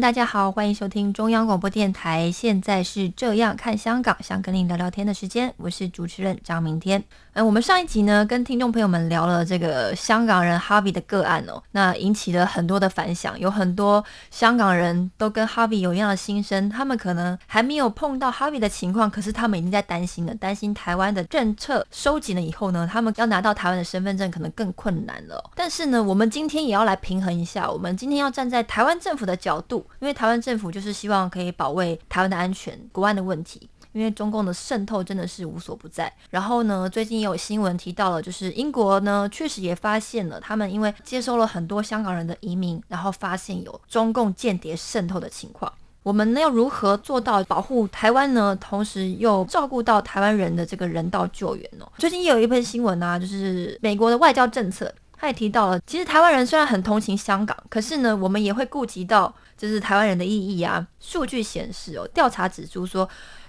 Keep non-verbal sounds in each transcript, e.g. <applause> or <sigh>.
大家好，欢迎收听中央广播电台。现在是这样看香港，想跟您聊聊天的时间，我是主持人张明天。嗯，我们上一集呢，跟听众朋友们聊了这个香港人 Harvey 的个案哦，那引起了很多的反响，有很多香港人都跟 Harvey 有一样的心声，他们可能还没有碰到 Harvey 的情况，可是他们已经在担心了，担心台湾的政策收紧了以后呢，他们要拿到台湾的身份证可能更困难了。但是呢，我们今天也要来平衡一下，我们今天要站在台湾政府的角度，因为台湾政府就是希望可以保卫台湾的安全、国安的问题。因为中共的渗透真的是无所不在。然后呢，最近也有新闻提到了，就是英国呢确实也发现了，他们因为接收了很多香港人的移民，然后发现有中共间谍渗透的情况。我们呢要如何做到保护台湾呢？同时又照顾到台湾人的这个人道救援哦？最近也有一篇新闻啊，就是美国的外交政策，他也提到了，其实台湾人虽然很同情香港，可是呢，我们也会顾及到就是台湾人的意义啊。数据显示哦，调查指出说。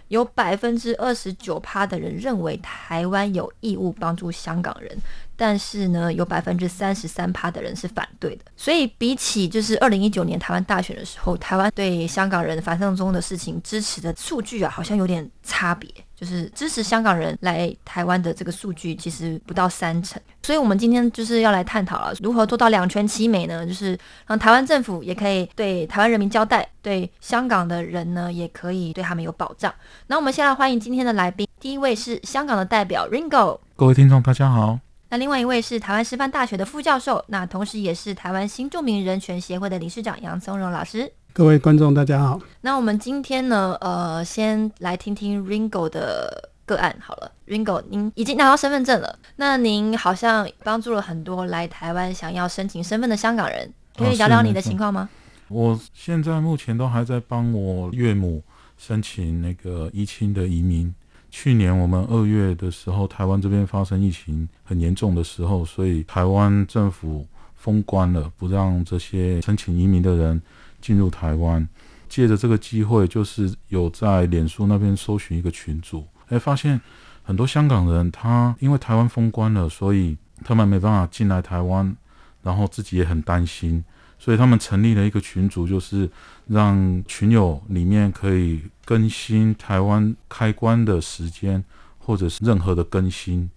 有百分之二十九趴的人认为台湾有义务帮助香港人，但是呢，有百分之三十三趴的人是反对的。所以比起就是二零一九年台湾大选的时候，台湾对香港人反送中的事情支持的数据啊，好像有点差别。就是支持香港人来台湾的这个数据其实不到三成。所以我们今天就是要来探讨了，如何做到两全其美呢？就是让台湾政府也可以对台湾人民交代，对香港的人呢也可以对他们有保障。那我们先来欢迎今天的来宾，第一位是香港的代表 Ringo，各位听众大家好。那另外一位是台湾师范大学的副教授，那同时也是台湾新著名人权协会的理事长杨松荣老师。各位观众大家好。那我们今天呢，呃，先来听听 Ringo 的个案好了。Ringo，您已经拿到身份证了，那您好像帮助了很多来台湾想要申请身份的香港人，可以聊聊你的情况吗？我现在目前都还在帮我岳母申请那个一亲的移民。去年我们二月的时候，台湾这边发生疫情很严重的时候，所以台湾政府封关了，不让这些申请移民的人进入台湾。借着这个机会，就是有在脸书那边搜寻一个群组，哎，发现很多香港人，他因为台湾封关了，所以他们没办法进来台湾，然后自己也很担心，所以他们成立了一个群组，就是让群友里面可以更新台湾开关的时间，或者是任何的更新。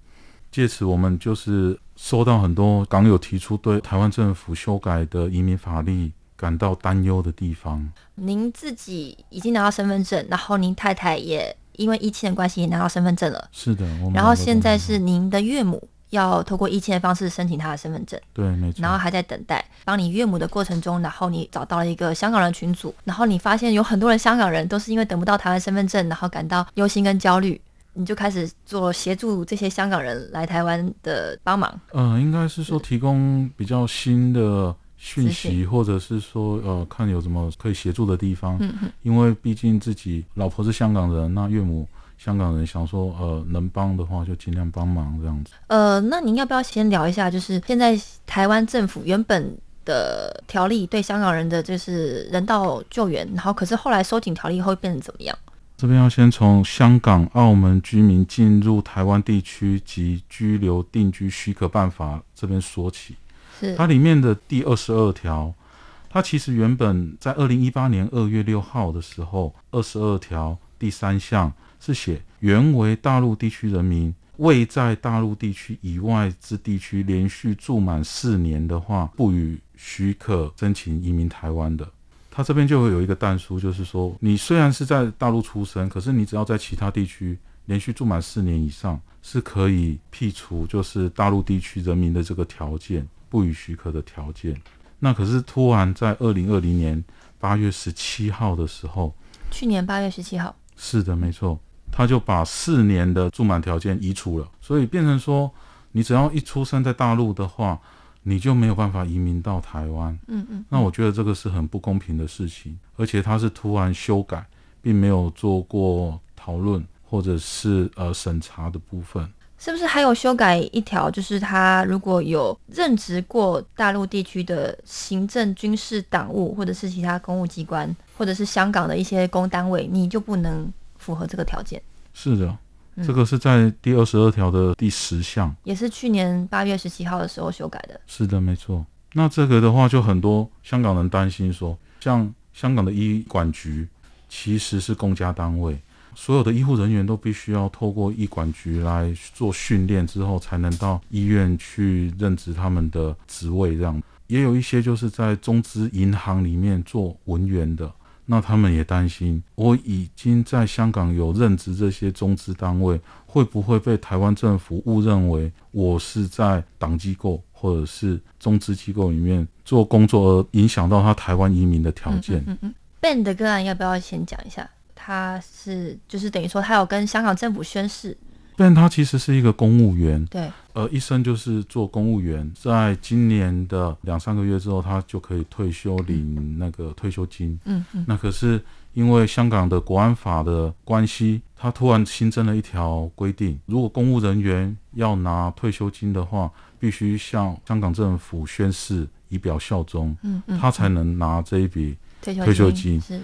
借此，我们就是收到很多港友提出对台湾政府修改的移民法律感到担忧的地方。您自己已经拿到身份证，然后您太太也因为疫情的关系也拿到身份证了。是的，我然后现在是您的岳母要透过疫情的方式申请她的身份证，对，没错。然后还在等待。帮你岳母的过程中，然后你找到了一个香港人群组，然后你发现有很多人香港人都是因为等不到台湾身份证，然后感到忧心跟焦虑。你就开始做协助这些香港人来台湾的帮忙。呃，应该是说提供比较新的讯息，或者是说呃，看有什么可以协助的地方。嗯嗯，因为毕竟自己老婆是香港人，那岳母香港人，想说呃能帮的话就尽量帮忙这样子。呃，那您要不要先聊一下，就是现在台湾政府原本的条例对香港人的就是人道救援，然后可是后来收紧条例后会变成怎么样？这边要先从香港、澳门居民进入台湾地区及居留定居许可办法这边说起。它里面的第二十二条，它其实原本在二零一八年二月六号的时候，二十二条第三项是写原为大陆地区人民未在大陆地区以外之地区连续住满四年的话，不予许可申请移民台湾的。它这边就会有一个弹书，就是说，你虽然是在大陆出生，可是你只要在其他地区连续住满四年以上，是可以剔除就是大陆地区人民的这个条件，不予许可的条件。那可是突然在二零二零年八月十七号的时候，去年八月十七号，是的，没错，他就把四年的住满条件移除了，所以变成说，你只要一出生在大陆的话，你就没有办法移民到台湾。嗯嗯，那我觉得这个是很不公平的事情，而且他是突然修改，并没有做过讨论或者是呃审查的部分。是不是还有修改一条，就是他如果有任职过大陆地区的行政、军事、党务，或者是其他公务机关，或者是香港的一些公单位，你就不能符合这个条件？是的，这个是在第二十二条的第十项，也是去年八月十七号的时候修改的。是的，没错。那这个的话，就很多香港人担心说，像香港的医管局其实是公家单位。所有的医护人员都必须要透过医管局来做训练之后，才能到医院去任职他们的职位。这样也有一些就是在中资银行里面做文员的，那他们也担心，我已经在香港有任职这些中资单位，会不会被台湾政府误认为我是在党机构或者是中资机构里面做工作，而影响到他台湾移民的条件？嗯嗯，Ben 的个案要不要先讲一下？他是就是等于说，他有跟香港政府宣誓，但他其实是一个公务员，对，呃，一生就是做公务员，在今年的两三个月之后，他就可以退休领那个退休金。嗯嗯。那可是因为香港的国安法的关系，他突然新增了一条规定：如果公务人员要拿退休金的话，必须向香港政府宣誓，以表效忠，嗯嗯，他才能拿这一笔退休金。是。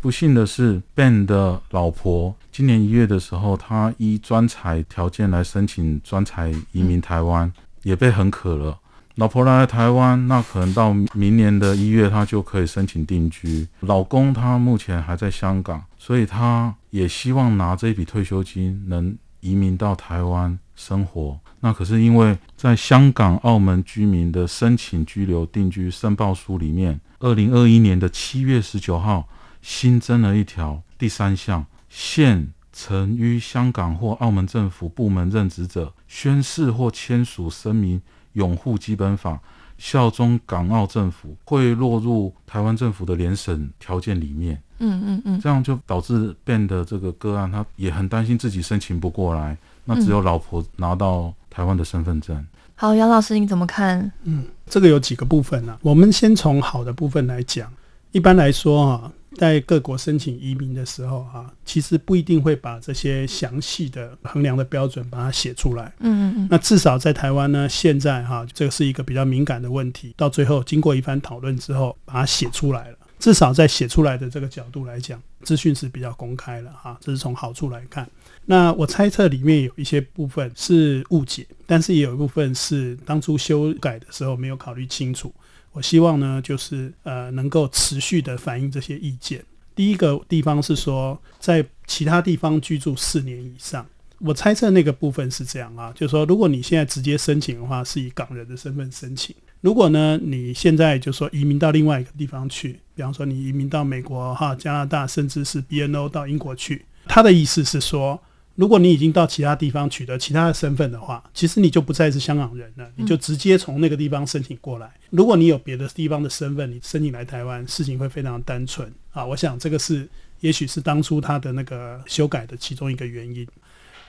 不幸的是，Ben 的老婆今年一月的时候，她依专才条件来申请专才移民台湾，也被很可了。老婆来台湾，那可能到明年的一月，她就可以申请定居。老公他目前还在香港，所以他也希望拿这笔退休金能移民到台湾生活。那可是因为在香港、澳门居民的申请居留定居申报书里面，二零二一年的七月十九号。新增了一条第三项，现曾于香港或澳门政府部门任职者，宣誓或签署声明拥护基本法、效忠港澳政府，会落入台湾政府的联审条件里面。嗯嗯嗯，这样就导致变的这个个案，他也很担心自己申请不过来，那只有老婆拿到台湾的身份证。好，杨老师你怎么看？嗯，这个有几个部分呢？我们先从好的部分来讲。一般来说啊。在各国申请移民的时候，哈，其实不一定会把这些详细的衡量的标准把它写出来。嗯嗯嗯。那至少在台湾呢，现在哈，这个是一个比较敏感的问题。到最后经过一番讨论之后，把它写出来了。至少在写出来的这个角度来讲，资讯是比较公开了哈。这是从好处来看。那我猜测里面有一些部分是误解，但是也有一部分是当初修改的时候没有考虑清楚。我希望呢，就是呃，能够持续的反映这些意见。第一个地方是说，在其他地方居住四年以上，我猜测那个部分是这样啊，就是说，如果你现在直接申请的话，是以港人的身份申请；如果呢，你现在就说移民到另外一个地方去，比方说你移民到美国、哈加拿大，甚至是 BNO 到英国去，他的意思是说。如果你已经到其他地方取得其他的身份的话，其实你就不再是香港人了，你就直接从那个地方申请过来。如果你有别的地方的身份，你申请来台湾，事情会非常单纯啊。我想这个是，也许是当初他的那个修改的其中一个原因。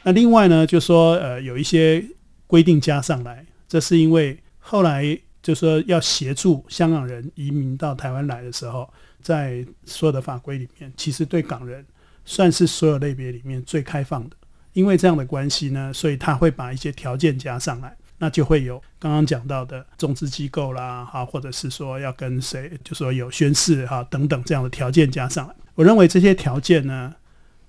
那另外呢，就说呃有一些规定加上来，这是因为后来就说要协助香港人移民到台湾来的时候，在所有的法规里面，其实对港人算是所有类别里面最开放的。因为这样的关系呢，所以他会把一些条件加上来，那就会有刚刚讲到的中资机构啦，哈，或者是说要跟谁，就说有宣誓哈等等这样的条件加上来。我认为这些条件呢，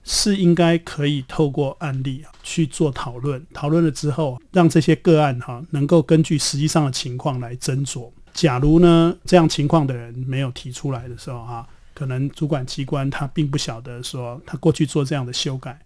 是应该可以透过案例啊去做讨论，讨论了之后，让这些个案哈能够根据实际上的情况来斟酌。假如呢这样情况的人没有提出来的时候哈，可能主管机关他并不晓得说他过去做这样的修改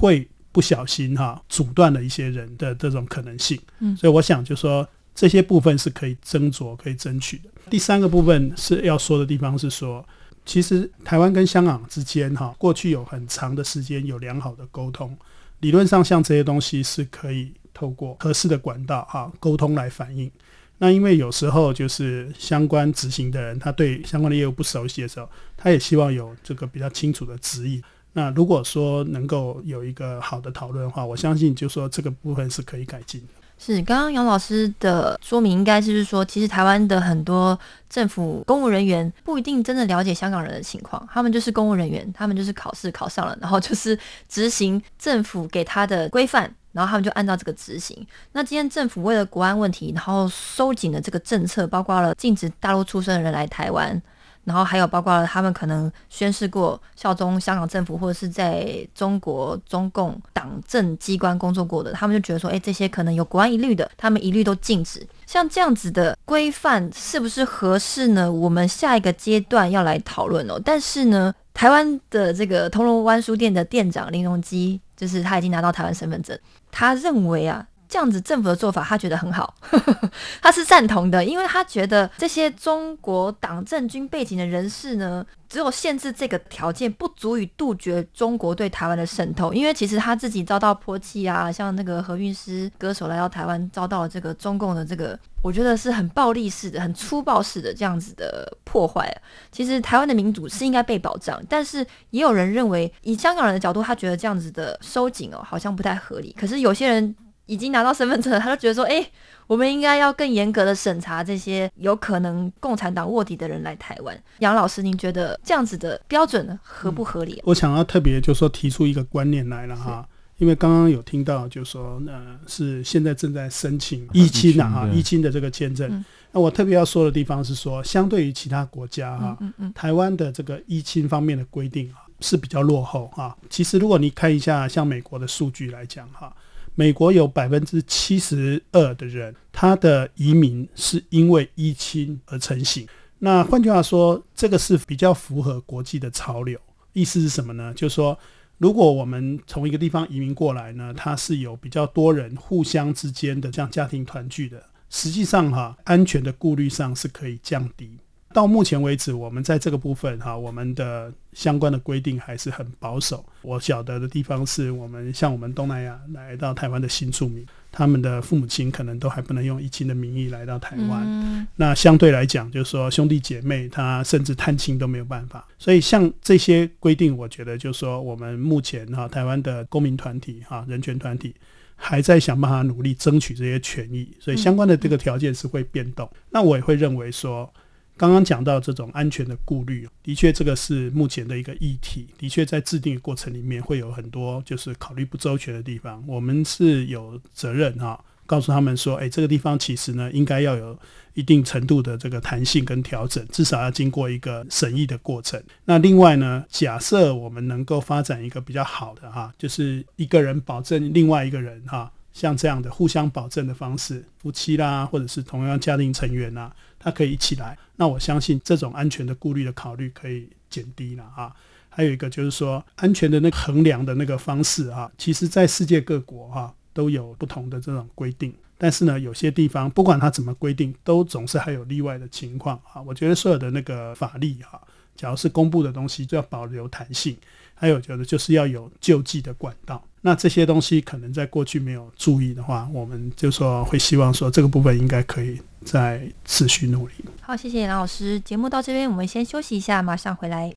会。不小心哈，阻断了一些人的这种可能性。嗯，所以我想就说这些部分是可以斟酌、可以争取的。第三个部分是要说的地方是说，其实台湾跟香港之间哈，过去有很长的时间有良好的沟通，理论上像这些东西是可以透过合适的管道哈沟通来反映。那因为有时候就是相关执行的人，他对相关的业务不熟悉的时候，他也希望有这个比较清楚的指引。那如果说能够有一个好的讨论的话，我相信就说这个部分是可以改进的。是，刚刚杨老师的说明应该就是说，其实台湾的很多政府公务人员不一定真的了解香港人的情况，他们就是公务人员，他们就是考试考上了，然后就是执行政府给他的规范，然后他们就按照这个执行。那今天政府为了国安问题，然后收紧了这个政策，包括了禁止大陆出生的人来台湾。然后还有包括他们可能宣誓过效忠香港政府，或者是在中国中共党政机关工作过的，他们就觉得说，哎，这些可能有国安疑虑的，他们一律都禁止。像这样子的规范是不是合适呢？我们下一个阶段要来讨论哦。但是呢，台湾的这个铜锣湾书店的店长林荣基，就是他已经拿到台湾身份证，他认为啊。这样子政府的做法，他觉得很好，<laughs> 他是赞同的，因为他觉得这些中国党政军背景的人士呢，只有限制这个条件，不足以杜绝中国对台湾的渗透。因为其实他自己遭到泼弃啊，像那个何韵诗歌手来到台湾，遭到这个中共的这个，<laughs> 我觉得是很暴力式的、很粗暴式的这样子的破坏。其实台湾的民主是应该被保障，但是也有人认为，以香港人的角度，他觉得这样子的收紧哦，好像不太合理。可是有些人。已经拿到身份证了，他就觉得说：“哎，我们应该要更严格的审查这些有可能共产党卧底的人来台湾。”杨老师，您觉得这样子的标准合不合理？我想要特别就说提出一个观念来了哈，因为刚刚有听到就说，呃，是现在正在申请一亲呐哈，一亲的这个签证。那我特别要说的地方是说，相对于其他国家哈，台湾的这个一亲方面的规定啊是比较落后哈。其实如果你看一下像美国的数据来讲哈。美国有百分之七十二的人，他的移民是因为依亲而成型。那换句话说，这个是比较符合国际的潮流。意思是什么呢？就是说，如果我们从一个地方移民过来呢，它是有比较多人互相之间的这样家庭团聚的，实际上哈，安全的顾虑上是可以降低。到目前为止，我们在这个部分哈，我们的相关的规定还是很保守。我晓得的地方是我们像我们东南亚来到台湾的新住民，他们的父母亲可能都还不能用一亲的名义来到台湾。那相对来讲，就是说兄弟姐妹，他甚至探亲都没有办法。所以像这些规定，我觉得就是说我们目前哈台湾的公民团体哈人权团体还在想办法努力争取这些权益。所以相关的这个条件是会变动。那我也会认为说。刚刚讲到这种安全的顾虑，的确这个是目前的一个议题。的确在制定的过程里面会有很多就是考虑不周全的地方。我们是有责任哈，告诉他们说，哎，这个地方其实呢应该要有一定程度的这个弹性跟调整，至少要经过一个审议的过程。那另外呢，假设我们能够发展一个比较好的哈，就是一个人保证另外一个人哈，像这样的互相保证的方式，夫妻啦，或者是同样家庭成员呐。他可以一起来，那我相信这种安全的顾虑的考虑可以减低了啊。还有一个就是说，安全的那个衡量的那个方式啊，其实在世界各国哈都有不同的这种规定。但是呢，有些地方不管它怎么规定，都总是还有例外的情况啊。我觉得所有的那个法律哈，假如是公布的东西，就要保留弹性。还有觉得就是要有救济的管道。那这些东西可能在过去没有注意的话，我们就说会希望说这个部分应该可以再持续努力。好，谢谢杨老师。节目到这边，我们先休息一下，马上回来。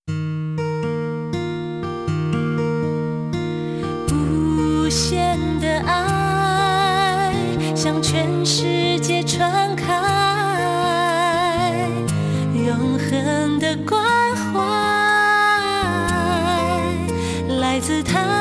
无限的爱向全世界传开，永恒的关怀来自他。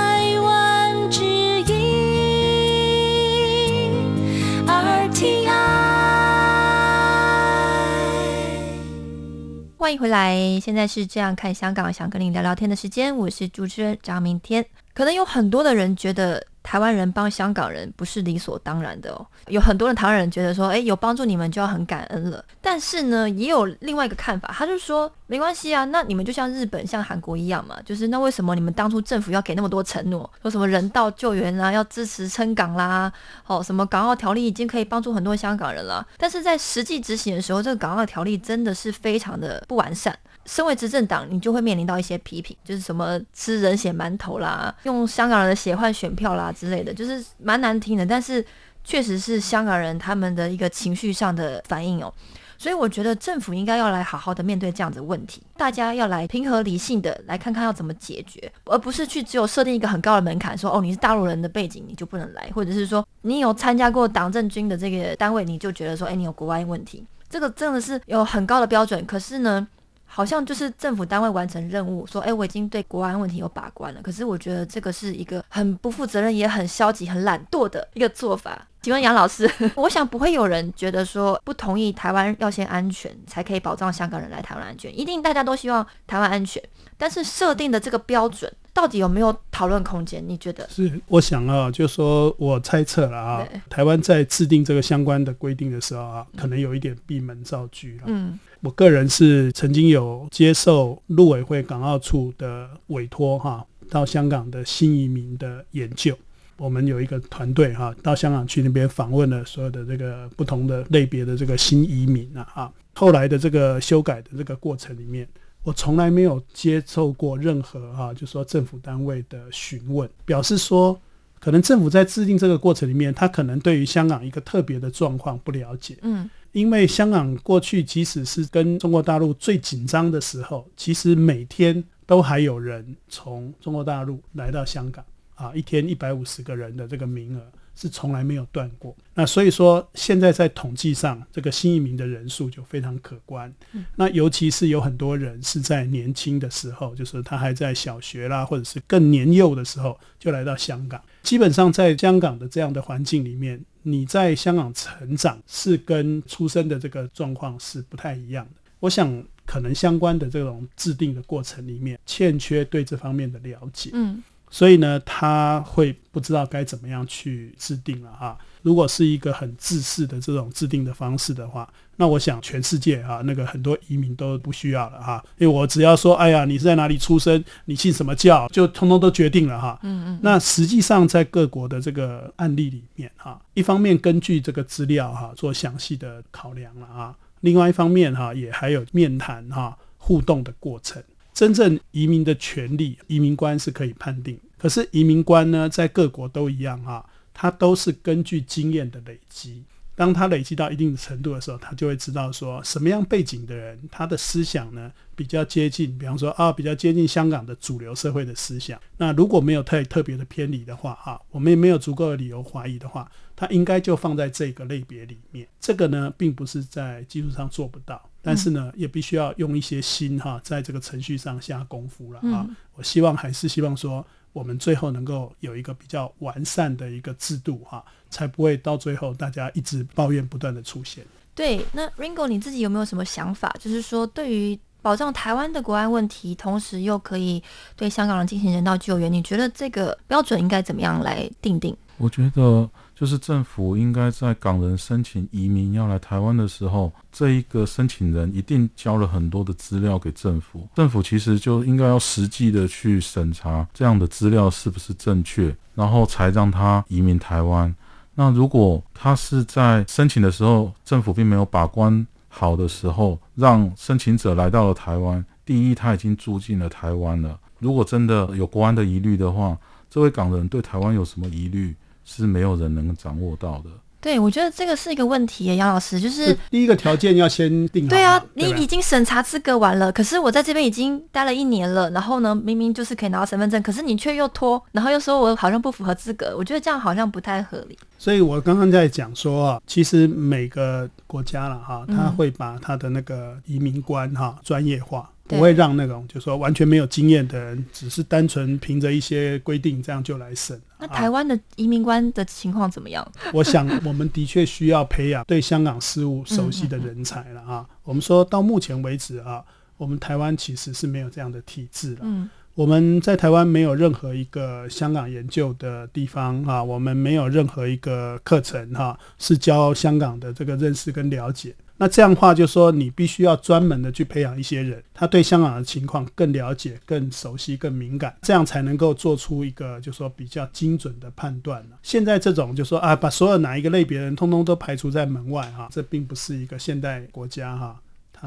欢迎回来，现在是这样看香港，想跟你聊聊天的时间，我是主持人张明天。可能有很多的人觉得。台湾人帮香港人不是理所当然的哦，有很多的台湾人觉得说，哎，有帮助你们就要很感恩了。但是呢，也有另外一个看法，他就说，没关系啊，那你们就像日本、像韩国一样嘛，就是那为什么你们当初政府要给那么多承诺，说什么人道救援啊，要支持撑港啦，哦，什么港澳条例已经可以帮助很多香港人了，但是在实际执行的时候，这个港澳条例真的是非常的不完善。身为执政党，你就会面临到一些批评，就是什么吃人血馒头啦，用香港人的血换选票啦之类的，就是蛮难听的。但是确实是香港人他们的一个情绪上的反应哦。所以我觉得政府应该要来好好的面对这样子的问题，大家要来平和理性的来看看要怎么解决，而不是去只有设定一个很高的门槛，说哦你是大陆人的背景你就不能来，或者是说你有参加过党政军的这个单位你就觉得说哎你有国外问题，这个真的是有很高的标准，可是呢。好像就是政府单位完成任务，说，哎，我已经对国安问题有把关了。可是我觉得这个是一个很不负责任、也很消极、很懒惰的一个做法。请问杨老师，我想不会有人觉得说不同意台湾要先安全，才可以保障香港人来台湾安全。一定大家都希望台湾安全，但是设定的这个标准到底有没有讨论空间？你觉得？是，我想啊，就说我猜测了啊，台湾在制定这个相关的规定的时候啊，可能有一点闭门造车了。嗯。我个人是曾经有接受陆委会港澳处的委托，哈，到香港的新移民的研究。我们有一个团队，哈，到香港去那边访问了所有的这个不同的类别的这个新移民啊，哈。后来的这个修改的这个过程里面，我从来没有接受过任何哈，就说政府单位的询问，表示说，可能政府在制定这个过程里面，他可能对于香港一个特别的状况不了解，嗯。因为香港过去即使是跟中国大陆最紧张的时候，其实每天都还有人从中国大陆来到香港啊，一天一百五十个人的这个名额是从来没有断过。那所以说，现在在统计上，这个新移民的人数就非常可观。那尤其是有很多人是在年轻的时候，就是他还在小学啦，或者是更年幼的时候就来到香港。基本上在香港的这样的环境里面。你在香港成长是跟出生的这个状况是不太一样的。我想可能相关的这种制定的过程里面欠缺对这方面的了解，嗯，所以呢他会不知道该怎么样去制定了哈。如果是一个很自私的这种制定的方式的话。那我想，全世界哈，那个很多移民都不需要了哈，因为我只要说，哎呀，你是在哪里出生，你信什么教，就通通都决定了哈。嗯嗯。那实际上，在各国的这个案例里面哈，一方面根据这个资料哈做详细的考量了啊，另外一方面哈也还有面谈哈互动的过程。真正移民的权利，移民官是可以判定，可是移民官呢，在各国都一样哈，他都是根据经验的累积。当他累积到一定的程度的时候，他就会知道说什么样背景的人，他的思想呢比较接近，比方说啊，比较接近香港的主流社会的思想。那如果没有太特别的偏离的话，哈，我们也没有足够的理由怀疑的话，他应该就放在这个类别里面。这个呢，并不是在技术上做不到，但是呢，也必须要用一些心哈，在这个程序上下功夫了啊。我希望还是希望说。我们最后能够有一个比较完善的一个制度哈，才不会到最后大家一直抱怨不断的出现。对，那 Ringo 你自己有没有什么想法？就是说，对于保障台湾的国安问题，同时又可以对香港人进行人道救援，你觉得这个标准应该怎么样来定定？我觉得。就是政府应该在港人申请移民要来台湾的时候，这一个申请人一定交了很多的资料给政府。政府其实就应该要实际的去审查这样的资料是不是正确，然后才让他移民台湾。那如果他是在申请的时候，政府并没有把关好的时候，让申请者来到了台湾，第一他已经住进了台湾了。如果真的有国安的疑虑的话，这位港人对台湾有什么疑虑？是没有人能掌握到的。对，我觉得这个是一个问题，杨老师，就是第一个条件要先定好。对啊，你已经审查资格完了，可是我在这边已经待了一年了，然后呢，明明就是可以拿到身份证，可是你却又拖，然后又说我好像不符合资格，我觉得这样好像不太合理。所以我刚刚在讲说啊，其实每个国家了哈，他会把他的那个移民官哈专业化。不会让那种就说完全没有经验的人，只是单纯凭着一些规定这样就来审。那台湾的移民官的情况怎么样？<laughs> 我想我们的确需要培养对香港事务熟悉的人才了啊。我们说到目前为止啊，我们台湾其实是没有这样的体制了。嗯，我们在台湾没有任何一个香港研究的地方啊，我们没有任何一个课程哈，是教香港的这个认识跟了解。那这样的话，就说你必须要专门的去培养一些人，他对香港的情况更了解、更熟悉、更敏感，这样才能够做出一个就说比较精准的判断现在这种就说啊，把所有哪一个类别人通通都排除在门外哈，这并不是一个现代国家哈。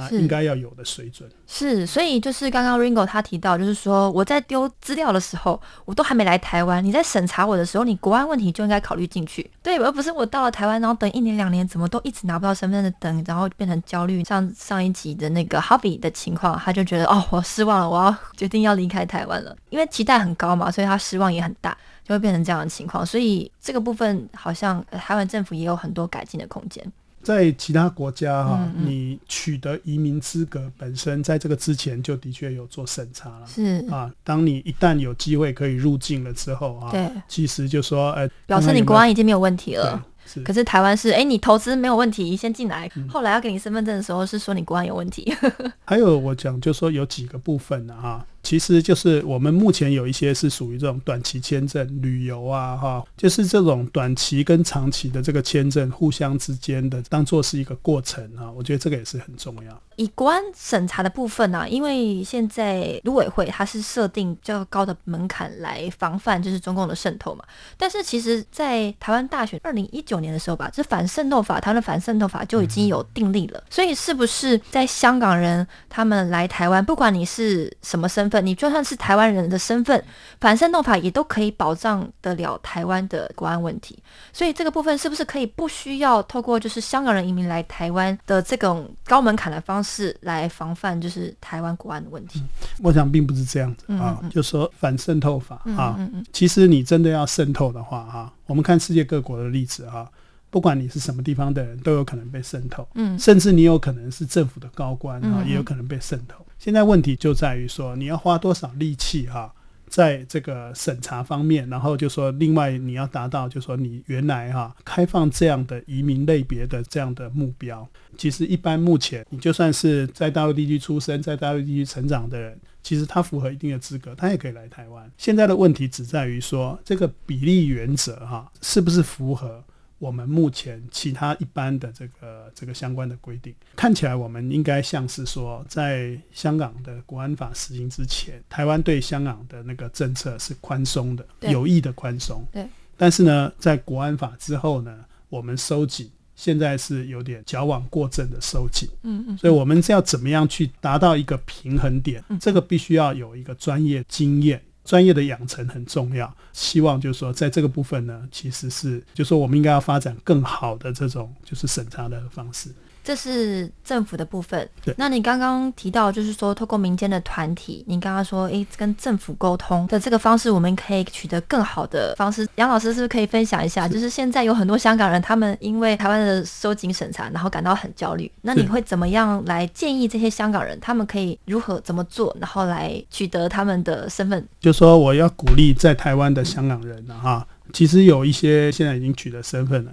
是应该要有的水准。是，所以就是刚刚 Ringo 他提到，就是说我在丢资料的时候，我都还没来台湾，你在审查我的时候，你国安问题就应该考虑进去，对，而不是我到了台湾，然后等一年两年，怎么都一直拿不到身份的等，然后变成焦虑。像上一集的那个 Hobby 的情况，他就觉得哦，我失望了，我要决定要离开台湾了，因为期待很高嘛，所以他失望也很大，就会变成这样的情况。所以这个部分好像呃台湾政府也有很多改进的空间。在其他国家哈、嗯嗯你取得移民资格本身，在这个之前就的确有做审查了。是啊，当你一旦有机会可以入境了之后啊，对，其实就说呃，表示你国安已经没有问题了。是可是台湾是，哎，你投资没有问题，先进来。嗯后来要给你身份证的时候，是说你国安有问题。<laughs> 还有我讲就说有几个部分呢哈，其实就是我们目前有一些是属于这种短期签证、旅游啊哈，就是这种短期跟长期的这个签证互相之间的当做是一个过程啊，我觉得这个也是很重要。以国安审查的部分呢、因为现在陆委会它是设定较高的门槛来防范就是中共的渗透嘛，但是其实，在台湾大选二零一九年的时候吧，这反渗透法，台湾的反渗透法就已经有订立了，所以是不是在香港人他们来台湾，不管你是什么身份，你就算是台湾人的身份，反渗透法也都可以保障得了台湾的国安问题。所以这个部分是不是可以不需要透过就是香港人移民来台湾的这种高门槛的方式来防范就是台湾国安的问题？我想并不是这样子嗯啊，嗯就说反渗透法嗯啊，其实你真的要渗透的话啊，我们看世界各国的例子啊，不管你是什么地方的人，都有可能被渗透。嗯甚至你有可能是政府的高官哈，嗯嗯也有可能被渗透。现在问题就在于说，你要花多少力气哈，在这个审查方面，然后就说另外你要达到，就说你原来哈开放这样的移民类别的这样的目标。其实一般目前你就算是在大陆地区出生，在大陆地区成长的人，其实他符合一定的资格，他也可以来台湾。现在的问题只在于说这个比例原则哈是不是符合。我们目前其他一般的这个这个相关的规定，看起来我们应该像是说，在香港的国安法实行之前，台湾对香港的那个政策是宽松的，有意的宽松。对。但是呢，在国安法之后呢，我们收紧，现在是有点矫枉过正的收紧。嗯嗯，所以我们是要怎么样去达到一个平衡点？嗯这个必须要有一个专业经验。专业的养成很重要，希望就是说，在这个部分呢，其实是就是说，我们应该要发展更好的这种就是审查的方式。这是政府的部分对。那你刚刚提到，就是说透过民间的团体，你刚刚说，诶，跟政府沟通的这个方式，我们可以取得更好的方式。杨老师是不是可以分享一下？就是现在有很多香港人，他们因为台湾的收紧审查，然后感到很焦虑。那你会怎么样来建议这些香港人，他们可以如何怎么做，然后来取得他们的身份？就说我要鼓励在台湾的香港人啊，哈，其实有一些现在已经取得身份了。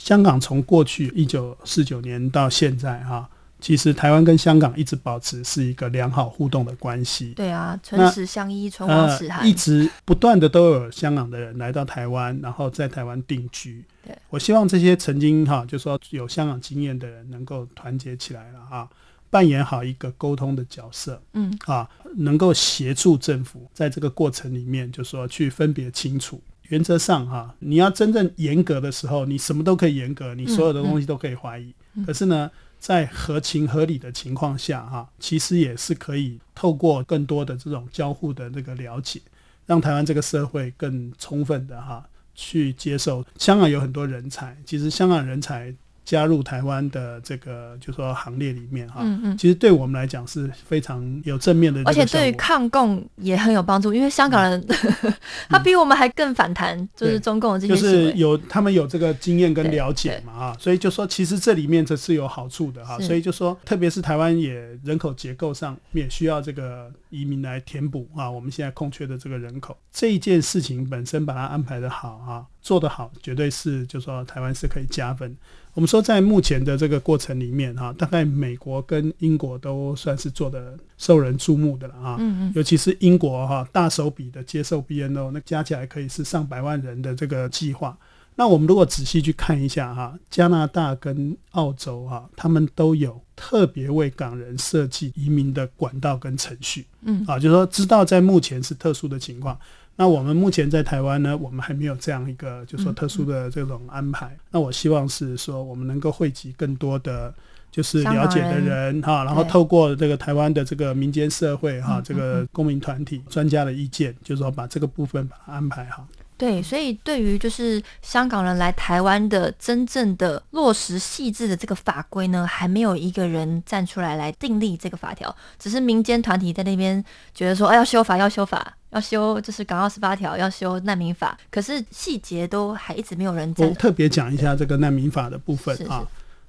香港从过去一九四九年到现在哈，其实台湾跟香港一直保持是一个良好互动的关系。对啊，唇齿相依，唇亡齿寒。呃，一直不断的都有香港的人来到台湾，然后在台湾定居。对我希望这些曾经哈，就说有香港经验的人能够团结起来了哈，扮演好一个沟通的角色嗯啊，能够协助政府在这个过程里面，就说去分别清楚。原则上哈，你要真正严格的时候，你什么都可以严格，你所有的东西都可以怀疑。嗯可是呢，在合情合理的情况下哈，其实也是可以透过更多的这种交互的这个了解，让台湾这个社会更充分的哈去接受。香港有很多人才，其实香港人才加入台湾的这个就说行列里面哈，嗯嗯。其实对我们来讲是非常有正面的而且对于。抗共也很有帮助，因为香港人、<laughs> 他比我们还更反弹，就是中共的这些就。是有他们有这个经验跟了解嘛啊，所以就说其实这里面这是有好处的哈，所以就说特别是台湾也人口结构上也需要这个移民来填补啊，我们现在空缺的这个人口这一件事情本身把它安排的好啊，做得好，绝对是就说台湾是可以加分。我们说在目前的这个过程里面哈，大概美国跟英国都算是做的受人注目的了啊。嗯嗯，尤其是英国哈，大手笔的接受 BNO，那加起来可以是上百万人的这个计划。那我们如果仔细去看一下哈，加拿大跟澳洲哈，他们都有特别为港人设计移民的管道跟程序。嗯啊，就是说知道在目前是特殊的情况。那我们目前在台湾呢，我们还没有这样一个，就说特殊的这种安排。那我希望是说，我们能够汇集更多的就是了解的人哈，然后透过这个台湾的这个民间社会哈，这个公民团体专家的意见，就是说把这个部分把它安排好。对，所以对于就是香港人来台湾的真正的落实细致的这个法规呢，还没有一个人站出来来订立这个法条，只是民间团体在那边觉得说，哎，要修法，要修法，要修，就是港澳十八条，要修难民法，可是细节都还一直没有人。我特别讲一下这个难民法的部分啊，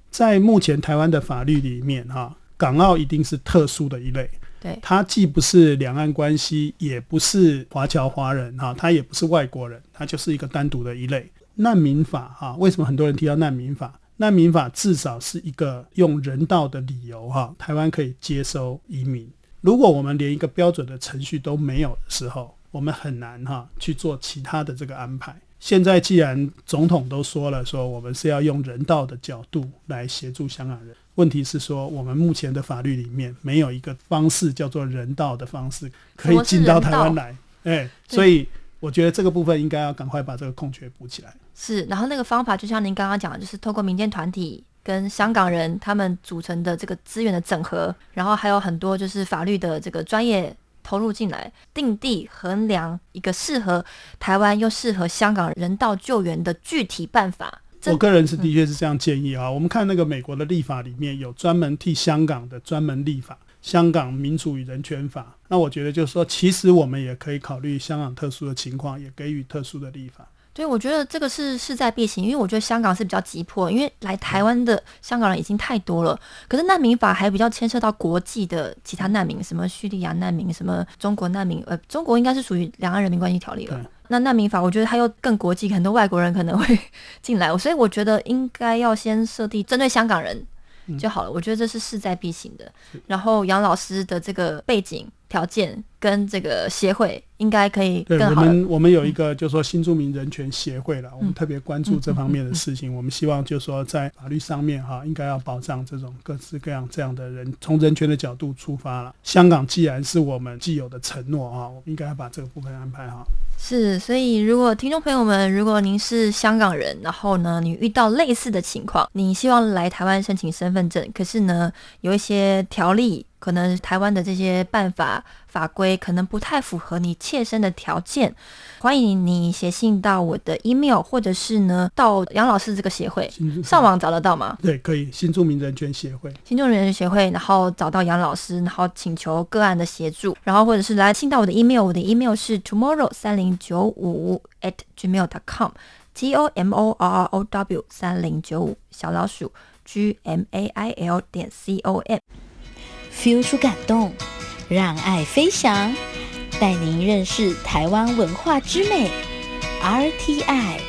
在目前台湾的法律里面哈，港澳一定是特殊的一类。对，他既不是两岸关系，也不是华侨华人哈，他也不是外国人，他就是一个单独的一类难民法哈。为什么很多人提到难民法？难民法至少是一个用人道的理由哈，台湾可以接收移民。如果我们连一个标准的程序都没有的时候，我们很难哈去做其他的这个安排。现在既然总统都说了，说我们是要用人道的角度来协助香港人。问题是说，我们目前的法律里面没有一个方式叫做人道的方式可以进到台湾来，哎，所以我觉得这个部分应该要赶快把这个空缺补起来。是，然后那个方法就像您刚刚讲的，就是透过民间团体跟香港人他们组成的这个资源的整合，然后还有很多就是法律的这个专业投入进来，定地衡量一个适合台湾又适合香港人道救援的具体办法。我个人是的确是这样建议啊。我们看那个美国的立法里面有专门替香港的专门立法《香港民主与人权法》。那我觉得就是说，其实我们也可以考虑香港特殊的情况，也给予特殊的立法。对，我觉得这个是势在必行，因为我觉得香港是比较急迫，因为来台湾的香港人已经太多了。可是难民法还比较牵涉到国际的其他难民，什么叙利亚难民，什么中国难民，呃，中国应该是属于两岸人民关系条例了。那难民法，我觉得它又更国际，很多外国人可能会 <laughs> 进来，所以我觉得应该要先设定针对香港人就好了。我觉得这是势在必行的。然后杨老师的这个背景条件跟这个协会。应该可以对我们，我们有一个就是说新住民人权协会了，我们特别关注这方面的事情。我们希望就是说在法律上面哈，应该要保障这种各式各样这样的人，从人权的角度出发了。香港既然是我们既有的承诺啊，我们应该要把这个部分安排好。是，所以如果听众朋友们，如果您是香港人，然后呢，你遇到类似的情况，你希望来台湾申请身份证，可是呢，有一些条例。可能台湾的这些办法法规可能不太符合你切身的条件，欢迎你写信到我的 email，或者是呢到杨老师这个协会。上网找得到吗？对，可以新住民人权协会，新住民人权协会，然后找到杨老师，然后请求个案的协助，然后或者是来信到我的 email，我的 email 是 tomorrow 三零九五 at gmail dot com，t o m o r r o w 三零九五小老鼠 g m a i l 点 c o m。feel 出感动，让爱飞翔，带您认识台湾文化之美。RTI，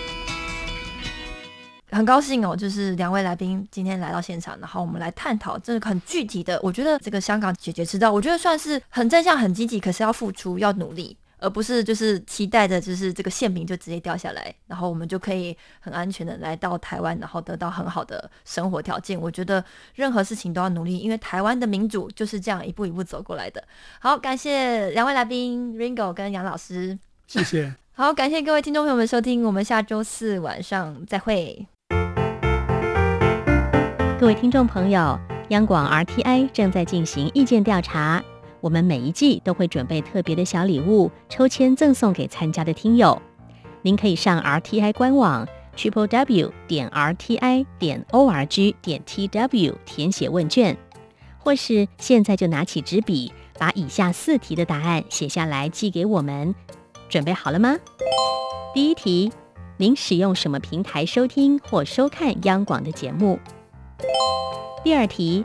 很高兴哦，就是两位来宾今天来到现场，然后我们来探讨这个很具体的。我觉得这个香港姐姐知道，我觉得算是很正向、很积极，可是要付出、要努力。而不是就是期待着就是这个馅饼就直接掉下来，然后我们就可以很安全的来到台湾，然后得到很好的生活条件。我觉得任何事情都要努力，因为台湾的民主就是这样一步一步走过来的。好，感谢两位来宾 Ringo 跟杨老师，谢谢。<laughs> 好，感谢各位听众朋友们收听，我们下周四晚上再会。各位听众朋友，央广 RTI 正在进行意见调查。我们每一季都会准备特别的小礼物，抽签赠送给参加的听友。您可以上 RTI 官网 triple w 点 RTI 点 org 点 tw 填写问卷，或是现在就拿起纸笔，把以下四题的答案写下来寄给我们。准备好了吗？第一题：您使用什么平台收听或收看央广的节目？第二题。